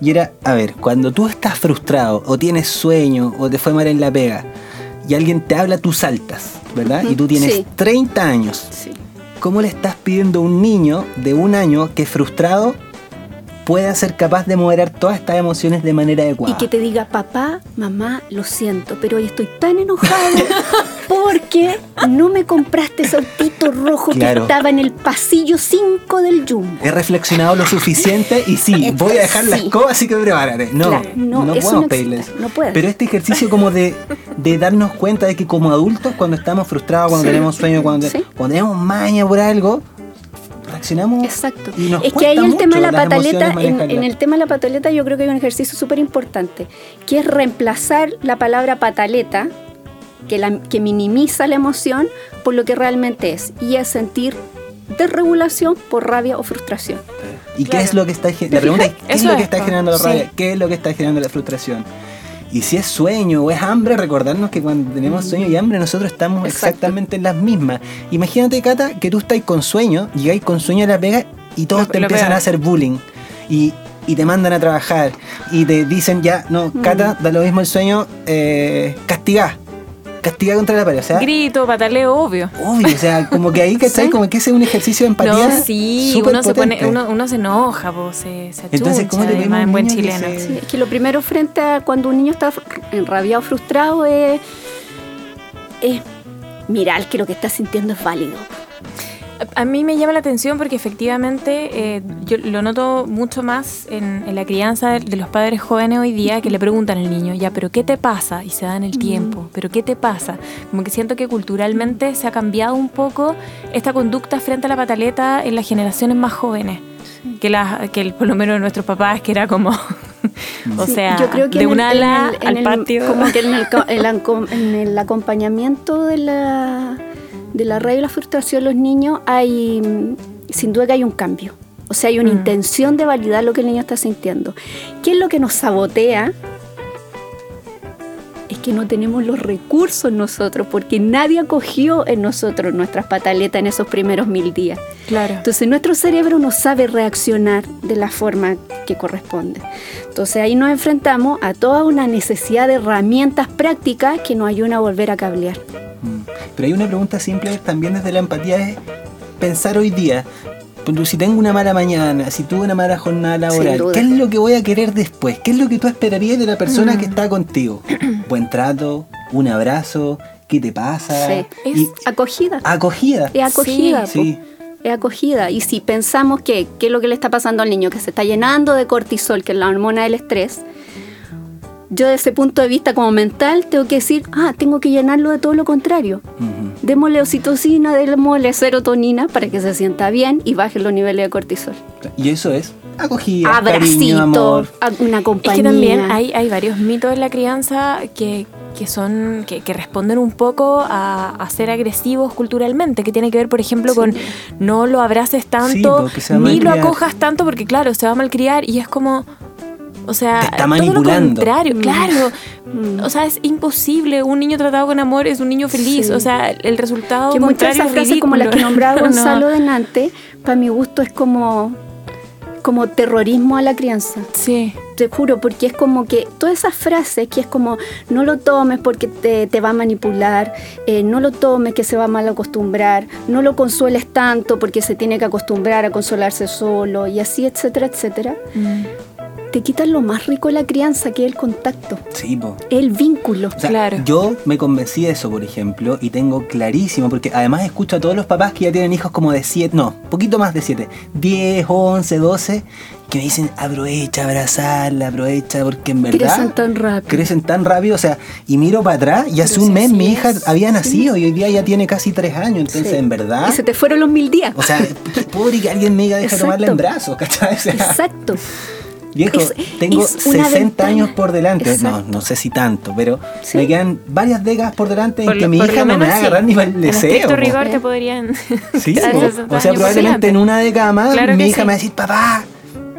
y era, a ver, cuando tú estás frustrado o tienes sueño o te fue mal en la pega y alguien te habla, tú saltas, ¿verdad? Y tú tienes sí. 30 años. Sí. ¿Cómo le estás pidiendo a un niño de un año que frustrado pueda ser capaz de moderar todas estas emociones de manera Y adecuada? que te diga, papá, mamá, lo siento, pero hoy estoy tan enojado (laughs) porque no me compraste ese autito rojo Claro. que estaba en el pasillo 5 del Jumbo. He reflexionado lo suficiente y sí, (laughs) voy a dejar la escoba, así que prepárate. No, Claro, no, no, podemos no existe, no. Pero este ejercicio como de, de darnos cuenta de que como adultos, cuando estamos frustrados, cuando Sí. tenemos sueño, cuando, Sí. cuando tenemos maña por algo, reaccionamos. Exacto. y nos Es que ahí el tema de la pataleta, en, el tema de la pataleta yo creo que hay un ejercicio súper importante, que es reemplazar la palabra pataleta, que, la, que minimiza la emoción, por lo que realmente es, y es sentir desregulación por rabia o frustración. ¿Y qué Claro. es lo que está gen- La pregunta es, ¿qué es lo que es, está generando la rabia? ¿Qué es lo que está generando la frustración? Y si es sueño o es hambre, recordarnos que cuando tenemos sueño y hambre nosotros estamos Exacto. exactamente en las mismas. Imagínate, Cata, que tú estás con sueño, llegáis con sueño a la pega y todos Lo- te lo empiezan peor. a hacer bullying. Y, y te mandan a trabajar. Y te dicen ya, no, Cata, da lo mismo el sueño, eh, castigá. Castigá contra la pared. O sea, Grito, pataleo, obvio. obvio, o sea, como que ahí, ¿cachai? (laughs) Sí. Como que ese es un ejercicio de empatía. No, sí, uno se, pone, uno, uno se enoja, po, se, se Entonces, ¿cómo le además, en buen que chileno. se- Sí, es que lo primero frente a cuando un niño está enrabiado, frustrado, es, es mirar que lo que está sintiendo es válido. A mí me llama la atención porque efectivamente eh, yo lo noto mucho más en, en la crianza de, de los padres jóvenes hoy día que le preguntan al niño, ya, pero ¿qué te pasa? Y se dan el tiempo, pero ¿qué te pasa? Como que siento que culturalmente se ha cambiado un poco esta conducta frente a la pataleta en las generaciones más jóvenes. Que, las que por lo menos nuestros papás, que era como, (laughs) o Sí, sea, yo creo que de un ala al el- patio. Como que en el, (laughs) el acompañamiento de la, de la rabia y la frustración de los niños hay, sin duda que hay un cambio. O sea, hay una Mm. intención de validar lo que el niño está sintiendo. ¿Qué es lo que nos sabotea? Es que no tenemos los recursos nosotros, porque nadie acogió en nosotros nuestras pataletas en esos primeros mil días. Claro. Entonces nuestro cerebro no sabe reaccionar de la forma que corresponde. Entonces ahí nos enfrentamos a toda una necesidad de herramientas prácticas que nos ayudan a volver a cablear. Mm. Pero hay una pregunta simple también desde la empatía es pensar hoy día. Ejemplo, Si tengo una mala mañana, si tuve una mala jornada laboral. ¿qué es lo que voy a querer después? ¿Qué es lo que tú esperarías de la persona Mm. que está contigo? (clears throat) ¿Buen trato? ¿Un abrazo? ¿Qué te pasa? Sí. Es- Y- Acogida. acogida. Es acogida. Sí. Es acogida. Y si pensamos que qué es lo que le está pasando al niño, que se está llenando de cortisol, que es la hormona del estrés, yo desde ese punto de vista como mental tengo que decir, ah, tengo que llenarlo de todo lo contrario. Ujú. Démosle oxitocina, démosle serotonina para que se sienta bien y baje los niveles de cortisol. Y eso es acogida, Abracito, cariño, amor. a- una Es compañía. que también hay, hay varios mitos en la crianza que, que son que, que responden un poco a, a ser agresivos culturalmente, que tiene que ver, por ejemplo, Sí. con no lo abraces tanto, ni lo acojas tanto, porque claro, se va a malcriar y es como... O sea, Te está todo lo contrario, Mm. claro. Mm. O sea, es imposible. Un niño tratado con amor es un niño feliz. Sí. O sea, el resultado que muchas de esas es frases como las que nombraba (laughs) No. Gonzalo delante, para mi gusto es como, como terrorismo a la crianza. Sí. Te juro, porque es como que todas esas frases que es como no lo tomes porque te, te va a manipular, eh, no lo tomes que se va a mal acostumbrar, no lo consueles tanto porque se tiene que acostumbrar a consolarse solo y así, etcétera, etcétera, Mm. Te quitan lo más rico de la crianza que es el contacto, Sí, po. el vínculo. O sea, Claro. yo me convencí de eso, por ejemplo, y tengo clarísimo, porque además escucho a todos los papás que ya tienen hijos como de 7, no, poquito más de 7, 10, 11, 12, que me dicen aprovecha, abrazarla, aprovecha, porque en verdad Crecen tan rápido. crecen tan rápido, o sea, y miro para atrás y hace Pero un mes así mi hija es, había nacido y hoy día ya tiene casi 3 años, entonces Sí. en verdad, Y se te fueron los mil días. o sea, pobre que alguien me diga deja Exacto. tomarla en brazos, (laughs) ¿cachai? O sea, Exacto. Viejo, Es- tengo es una 60 ventana. años por delante. No, Exacto. no sé si tanto, pero Sí. me quedan varias décadas por delante Por en lo- que mi hija no me va a sí. agarrar ni el En deseo. po. rigor te podrían... Sí, dar (laughs) po. 60 o sea, probablemente en una década más Claro mi hija sí. me va a decir, papá,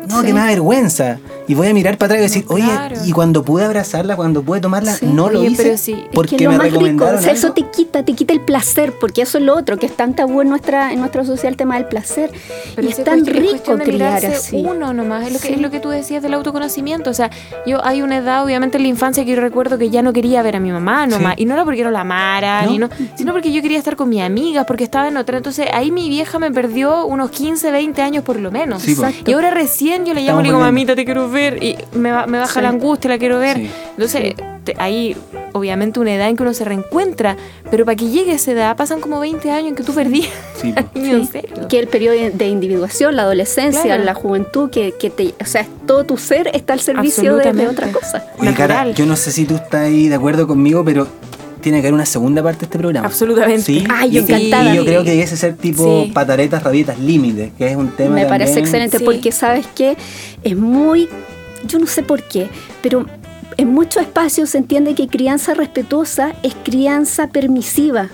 no, Sí. que me da vergüenza. Y voy a mirar para atrás y decir, No, oye, claro. y cuando pude abrazarla, cuando pude tomarla, Sí. no lo Oye, hice pero sí, es que porque Es que lo me más rico, recomendaron o sea, eso te quita, te quita el placer, porque eso es lo otro, que es tan tabú en nuestra, en nuestra sociedad el tema del placer. Pero y es tan cuestión- es rico de criar así. uno nomás, es lo, que, Sí. es lo que tú decías del autoconocimiento. O sea, yo hay una edad, obviamente en la infancia, que yo recuerdo que ya no quería ver a mi mamá nomás. Sí. Y no era porque no la amara, No. ni no, sino porque yo quería estar con mis amigas, porque estaba en otra. Entonces ahí mi vieja me perdió unos 15, 20 años por lo menos. Exacto. Y ahora recién yo le llamo y le digo, mamita, te quiero ver. Y me, me baja Sí. la angustia, la quiero ver. Sí. Entonces, te- hay obviamente una edad en que uno se reencuentra, pero para que llegue esa edad pasan como 20 años en que tú perdías Sí, (laughs) en Sí. serio. Que el periodo de individuación, la adolescencia, Claro. la juventud, que, que te, o sea, todo tu ser está al servicio de, de otra cosa. Oye, Cara, yo no sé si tú estás ahí de acuerdo conmigo, pero tiene que haber una segunda parte de este programa. Absolutamente. Sí. Ay, yo y, encantada. y yo creo que ese ser tipo Sí. pataretas, rabietas, límites, que es un tema Me parece excelente Sí. porque sabes que es muy, yo no sé por qué, pero en muchos espacios se entiende que crianza respetuosa es crianza permisiva.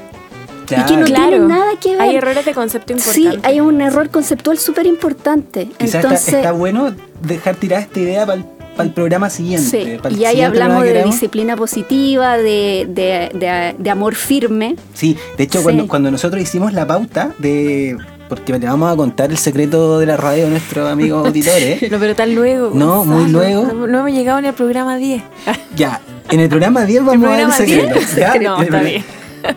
Claro. y que no Claro. tienen nada que ver. Hay errores de concepto Sí, importantes. hay un error conceptual súper importante. Quizás Entonces, está, está bueno dejar tirada esta idea para el, programa siguiente. sí, y ahí siguiente hablamos de disciplina positiva, de, de- de- de amor firme. Sí, de hecho, Sí. Cuando, cuando nosotros hicimos la pauta de. Porque le vamos a contar el secreto de la radio a nuestros amigos auditores. (laughs) No, pero tan luego. No, muy luego. No, no hemos llegado ni al programa 10. Ya, en el programa 10 vamos a ver el secreto. 10? ¿ya? (laughs) No, el está bien.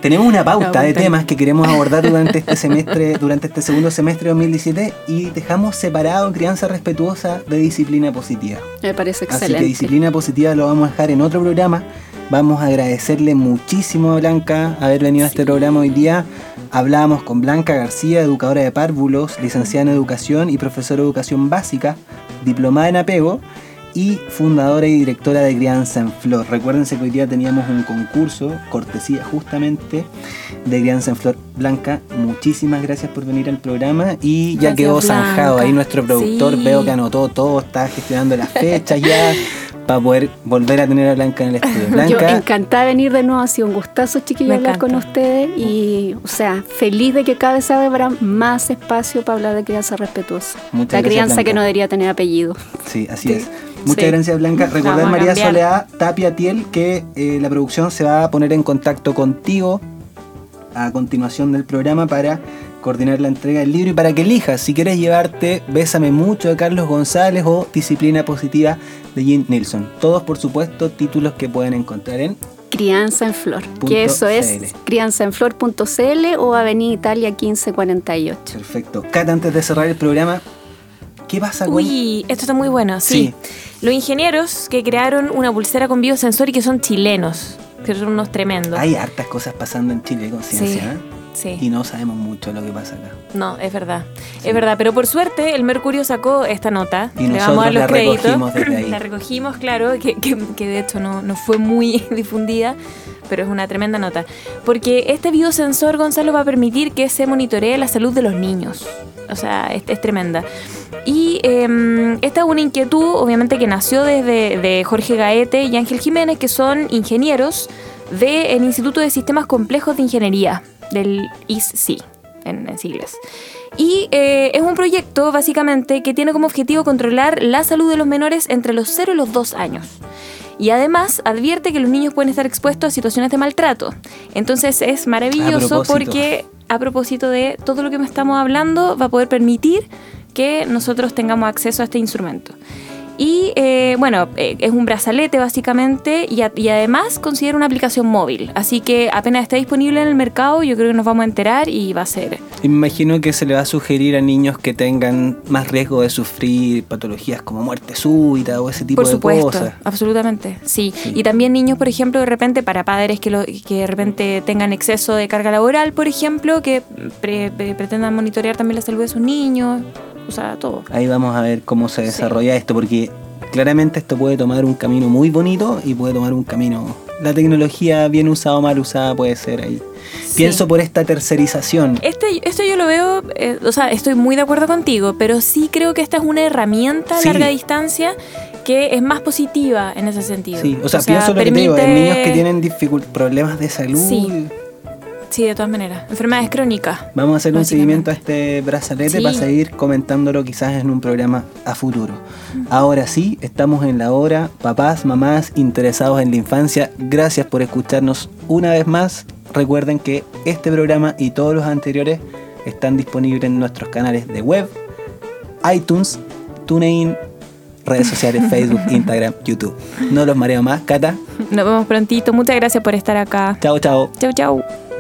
Tenemos una pauta de temas que queremos abordar durante este semestre, durante este segundo semestre de 2017 y dejamos separado crianza respetuosa de disciplina positiva. Me parece Así excelente. que disciplina positiva lo vamos a dejar en otro programa. Vamos a agradecerle muchísimo a Blanca haber venido a este programa hoy día. Hablábamos con Blanca García, educadora de párvulos, licenciada en educación y profesora de educación básica, diplomada en apego y fundadora y directora de Crianza en Flor. Recuérdense que hoy día teníamos un concurso, cortesía justamente, de Crianza en Flor. Blanca, muchísimas gracias por venir al programa y ya Gracias, quedó zanjado. Blanca. Ahí nuestro productor Sí. veo que anotó todo, está gestionando las fechas ya (laughs) para poder volver a tener a Blanca en el estudio. Yo Blanca, encantada de venir de nuevo, ha sido un gustazo, chiquillo, hablar encanta. con ustedes y, o sea, feliz de que cada vez habrá más espacio para hablar de crianza respetuosa. Muchas La gracias, crianza que no debería tener apellido. sí, así Sí. es. Muchas Sí. gracias Blanca. Recordar María. Soledad Tapia Tiel que eh, la producción se va a poner en contacto contigo a continuación del programa para coordinar la entrega del libro y para que elijas si quieres llevarte Bésame mucho de Carlos González o Disciplina Positiva de Jean Nilsson. Todos por supuesto títulos que pueden encontrar en Crianza en Flor, que eso es CL. crianzaenflor.cl o Avenida Italia 1548. Perfecto. Cata, antes de cerrar el programa, ¿qué pasa con Uy, esto está muy bueno, sí. Los ingenieros que crearon una pulsera con biosensor y que son chilenos, que son unos tremendos. Hay hartas cosas pasando en Chile con sí, ciencia ¿eh? Sí. y no sabemos mucho lo que pasa acá. No, es verdad. Es verdad, pero por suerte el Mercurio sacó esta nota. Y Le vamos a nosotros la los créditos. recogimos desde ahí. (clears throat) La recogimos, claro, que, que- que de hecho no, no fue muy (laughs) difundida, pero es una tremenda nota. Porque este biosensor, Gonzalo, va a permitir que se monitoree la salud de los niños. O sea, es, es tremenda. Y eh, esta es una inquietud, obviamente, que nació desde de Jorge Gaete y Ángel Jiménez, que son ingenieros del Instituto de Sistemas Complejos de Ingeniería, del ISC, en, en siglas. Y eh, es un proyecto, básicamente, que tiene como objetivo controlar la salud de los menores entre los 0 y los 2 años. Y además advierte que los niños pueden estar expuestos a situaciones de maltrato. Entonces es maravilloso porque a propósito de todo lo que me estamos hablando, va a poder permitir que nosotros tengamos acceso a este instrumento. Y eh, bueno, eh, es un brazalete básicamente y, a- y además considera una aplicación móvil. Así que apenas esté disponible en el mercado, yo creo que nos vamos a enterar y va a ser Y me imagino que se le va a sugerir a niños que tengan más riesgo de sufrir patologías como muerte súbita o ese tipo Por de supuesto, cosas. absolutamente, sí. Sí. Y también niños, por ejemplo, de repente, para padres que, lo- que de repente tengan exceso de carga laboral, por ejemplo, que pre- pre- pretendan monitorear también la salud de sus niños, o sea, todo. Ahí vamos a ver cómo se Sí. desarrolla esto, porque claramente esto puede tomar un camino muy bonito y puede tomar un camino... La tecnología bien usada o mal usada puede ser ahí. Sí. Pienso por esta tercerización. Este, esto yo lo veo, eh, o sea, estoy muy de acuerdo contigo, pero sí creo que esta es una herramienta a Sí. larga distancia que es más positiva en ese sentido. Sí, o sea, pienso lo que te digo, en permite- niños que tienen dificult- problemas de salud. Sí. Sí, de todas maneras. Enfermedades crónicas. Vamos a hacer un seguimiento a este brazalete Sí. para seguir comentándolo quizás en un programa a futuro. Ahora sí, estamos en la hora. Papás, mamás interesados en la infancia, gracias por escucharnos una vez más. Recuerden que este programa y todos los anteriores están disponibles en nuestros canales de web, iTunes, TuneIn, redes sociales, (laughs) Facebook, Instagram, YouTube. No los mareo más. Cata, Nos vemos prontito. Muchas gracias por estar acá. chao, chao. Chau, chau.